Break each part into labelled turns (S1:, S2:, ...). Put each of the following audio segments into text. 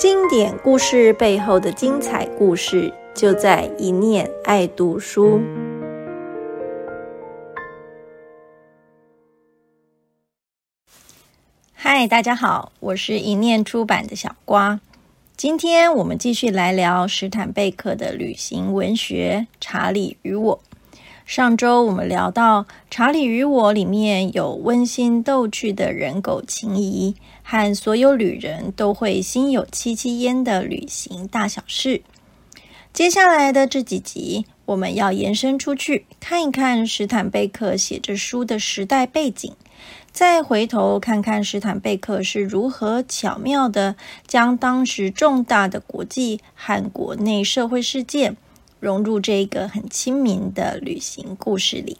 S1: 经典故事背后的精彩故事，就在一念爱读书。嗨，大家好，我是一念出版的小瓜。今天我们继续来聊史坦贝克的旅行文学《查理与我》。上周我们聊到《查理与我》里面有温馨逗趣的人狗情谊，和所有旅人都会心有戚戚焉的旅行大小事。接下来的这几集，我们要延伸出去看一看史坦贝克写这书的时代背景，再回头看看史坦贝克是如何巧妙的将当时重大的国际和国内社会事件。融入这个很亲民的旅行故事里。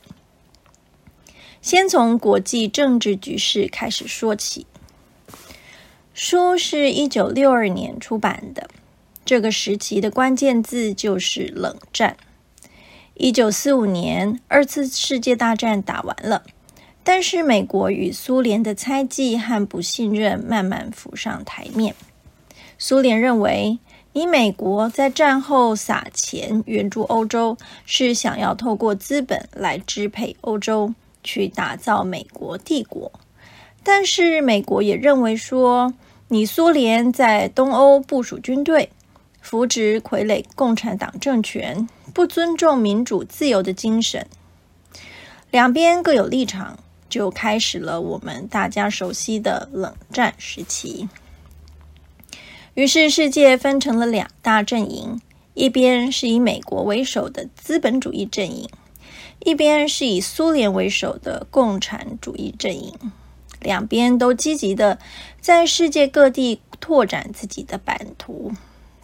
S1: 先从国际政治局势开始说起。书是一九六二年出版的，这个时期的关键字就是冷战。一九四五年，二次世界大战打完了，但是美国与苏联的猜忌和不信任慢慢浮上台面。苏联认为。你美国在战后撒钱援助欧洲，是想要透过资本来支配欧洲，去打造美国帝国。但是美国也认为说，你苏联在东欧部署军队，扶植傀儡共产党政权，不尊重民主自由的精神。两边各有立场，就开始了我们大家熟悉的冷战时期。于是，世界分成了两大阵营：一边是以美国为首的资本主义阵营，一边是以苏联为首的共产主义阵营。两边都积极的在世界各地拓展自己的版图，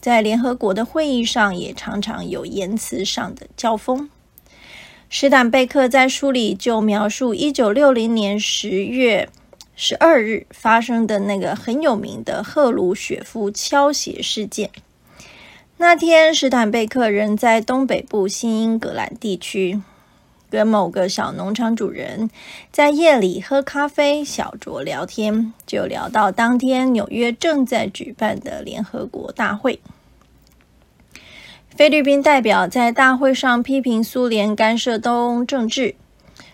S1: 在联合国的会议上也常常有言辞上的交锋。史坦贝克在书里就描述一九六零年十月。十二日发生的那个很有名的赫鲁雪夫敲鞋事件。那天，史坦贝克人在东北部新英格兰地区，跟某个小农场主人在夜里喝咖啡、小酌聊天，就聊到当天纽约正在举办的联合国大会。菲律宾代表在大会上批评苏联干涉东欧政治。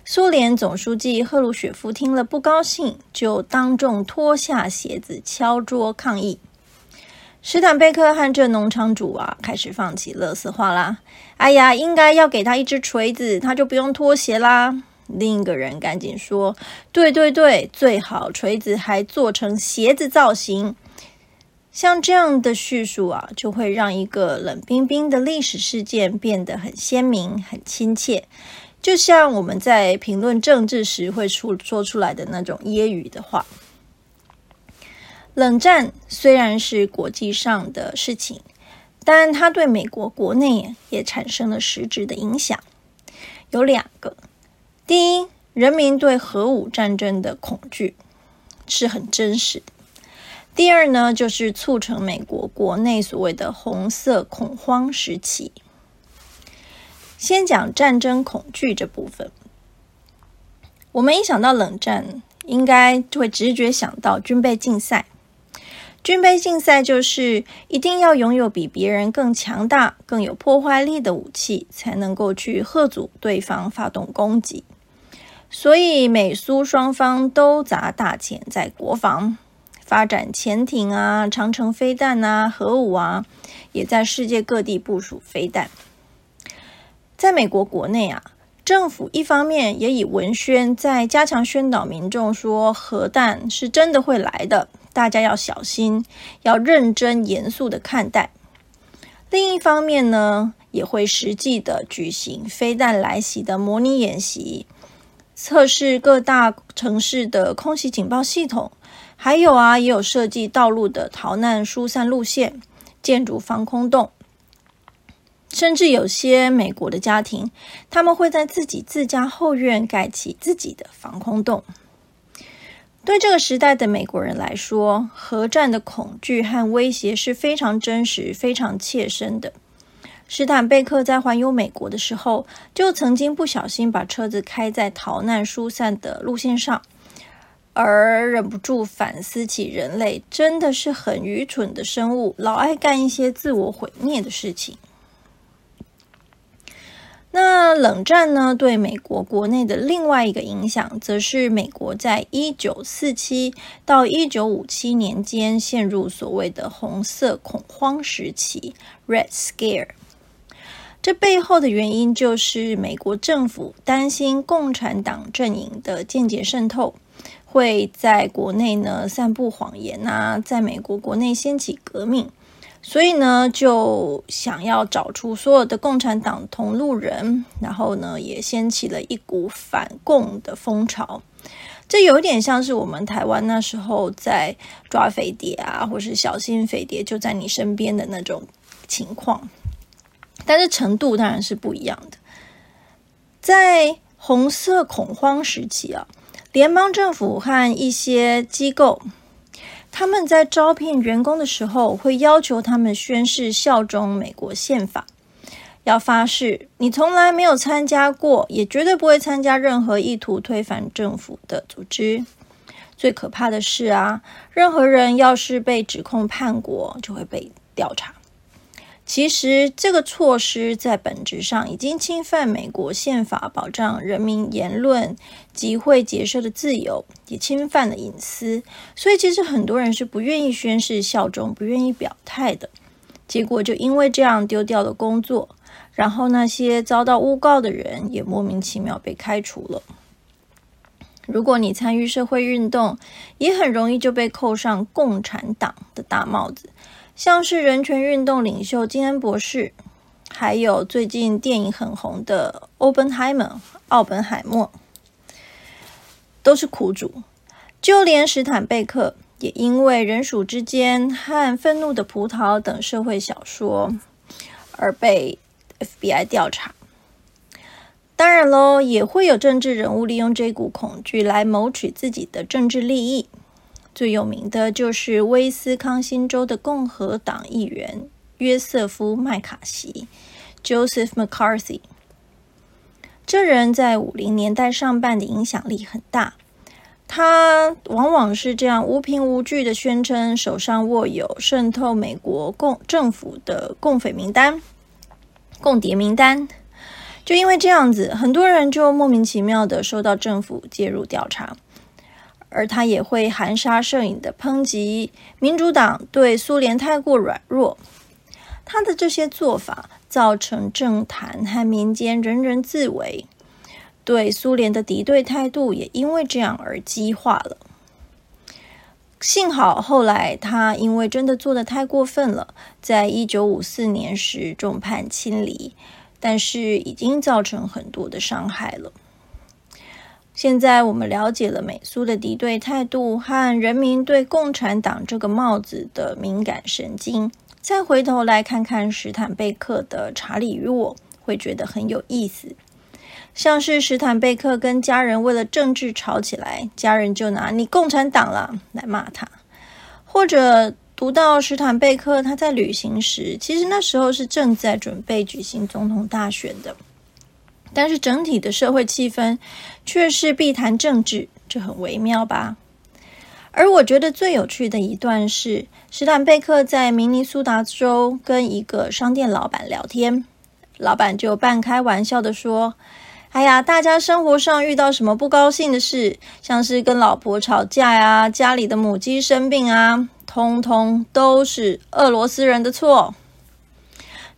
S1: 苏联总书记赫鲁雪夫听了不高兴，就当众脱下鞋子敲桌抗议。史坦贝克和这农场主啊，开始放起乐色话啦。哎呀，应该要给他一只锤子，他就不用拖鞋啦。另一个人赶紧说：“对对对，最好锤子还做成鞋子造型。”像这样的叙述啊，就会让一个冷冰冰的历史事件变得很鲜明、很亲切。就像我们在评论政治时会出说出来的那种揶揄的话。冷战虽然是国际上的事情，但它对美国国内也产生了实质的影响。有两个：第一，人民对核武战争的恐惧是很真实的；第二呢，就是促成美国国内所谓的“红色恐慌”时期。先讲战争恐惧这部分。我们一想到冷战，应该就会直觉想到军备竞赛。军备竞赛就是一定要拥有比别人更强大、更有破坏力的武器，才能够去吓阻对方发动攻击。所以美苏双方都砸大钱在国防，发展潜艇啊、长城飞弹啊、核武啊，也在世界各地部署飞弹。在美国国内啊，政府一方面也以文宣在加强宣导民众说核弹是真的会来的，大家要小心，要认真严肃的看待；另一方面呢，也会实际的举行飞弹来袭的模拟演习，测试各大城市的空袭警报系统，还有啊，也有设计道路的逃难疏散路线、建筑防空洞。甚至有些美国的家庭，他们会在自己自家后院盖起自己的防空洞。对这个时代的美国人来说，核战的恐惧和威胁是非常真实、非常切身的。史坦贝克在环游美国的时候，就曾经不小心把车子开在逃难疏散的路线上，而忍不住反思起人类真的是很愚蠢的生物，老爱干一些自我毁灭的事情。那冷战呢？对美国国内的另外一个影响，则是美国在一九四七到一九五七年间陷入所谓的红色恐慌时期 （Red Scare）。这背后的原因就是美国政府担心共产党阵营的间接渗透，会在国内呢散布谎言啊，在美国国内掀起革命。所以呢，就想要找出所有的共产党同路人，然后呢，也掀起了一股反共的风潮。这有点像是我们台湾那时候在抓飞碟啊，或是小心飞碟就在你身边的那种情况，但是程度当然是不一样的。在红色恐慌时期啊，联邦政府和一些机构。他们在招聘员工的时候，会要求他们宣誓效忠美国宪法，要发誓你从来没有参加过，也绝对不会参加任何意图推翻政府的组织。最可怕的是啊，任何人要是被指控叛国，就会被调查。其实，这个措施在本质上已经侵犯美国宪法保障人民言论、集会、结社的自由，也侵犯了隐私。所以，其实很多人是不愿意宣誓效忠、不愿意表态的。结果就因为这样丢掉了工作，然后那些遭到诬告的人也莫名其妙被开除了。如果你参与社会运动，也很容易就被扣上共产党的大帽子。像是人权运动领袖金恩博士，还有最近电影很红的欧本海默（奥本海默），都是苦主。就连史坦贝克也因为《人鼠之间》和《愤怒的葡萄》等社会小说而被 FBI 调查。当然喽，也会有政治人物利用这股恐惧来谋取自己的政治利益。最有名的就是威斯康星州的共和党议员约瑟夫·麦卡锡 （Joseph McCarthy）。这人在五零年代上半的影响力很大，他往往是这样无凭无据的宣称手上握有渗透美国共政府的共匪名单、共谍名单。就因为这样子，很多人就莫名其妙的受到政府介入调查。而他也会含沙射影的抨击民主党对苏联太过软弱，他的这些做法造成政坛和民间人人自危，对苏联的敌对态度也因为这样而激化了。幸好后来他因为真的做的太过分了，在一九五四年时众叛亲离，但是已经造成很多的伤害了。现在我们了解了美苏的敌对态度和人民对共产党这个帽子的敏感神经，再回头来看看史坦贝克的《查理与我》，会觉得很有意思。像是史坦贝克跟家人为了政治吵起来，家人就拿“你共产党了”来骂他；或者读到史坦贝克他在旅行时，其实那时候是正在准备举行总统大选的。但是整体的社会气氛却是必谈政治，这很微妙吧？而我觉得最有趣的一段是，史坦贝克在明尼苏达州跟一个商店老板聊天，老板就半开玩笑的说：“哎呀，大家生活上遇到什么不高兴的事，像是跟老婆吵架呀，家里的母鸡生病啊，通通都是俄罗斯人的错。”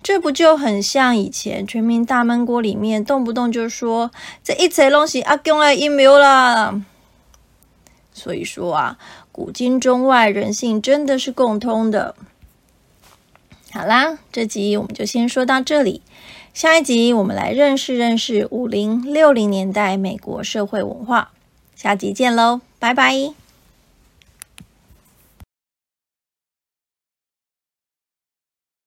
S1: 这不就很像以前全民大闷锅里面动不动就说这一切东西阿公来阴谋啦。所以说啊，古今中外人性真的是共通的。好啦，这集我们就先说到这里，下一集我们来认识认识五零六零年代美国社会文化。下集见喽，拜拜。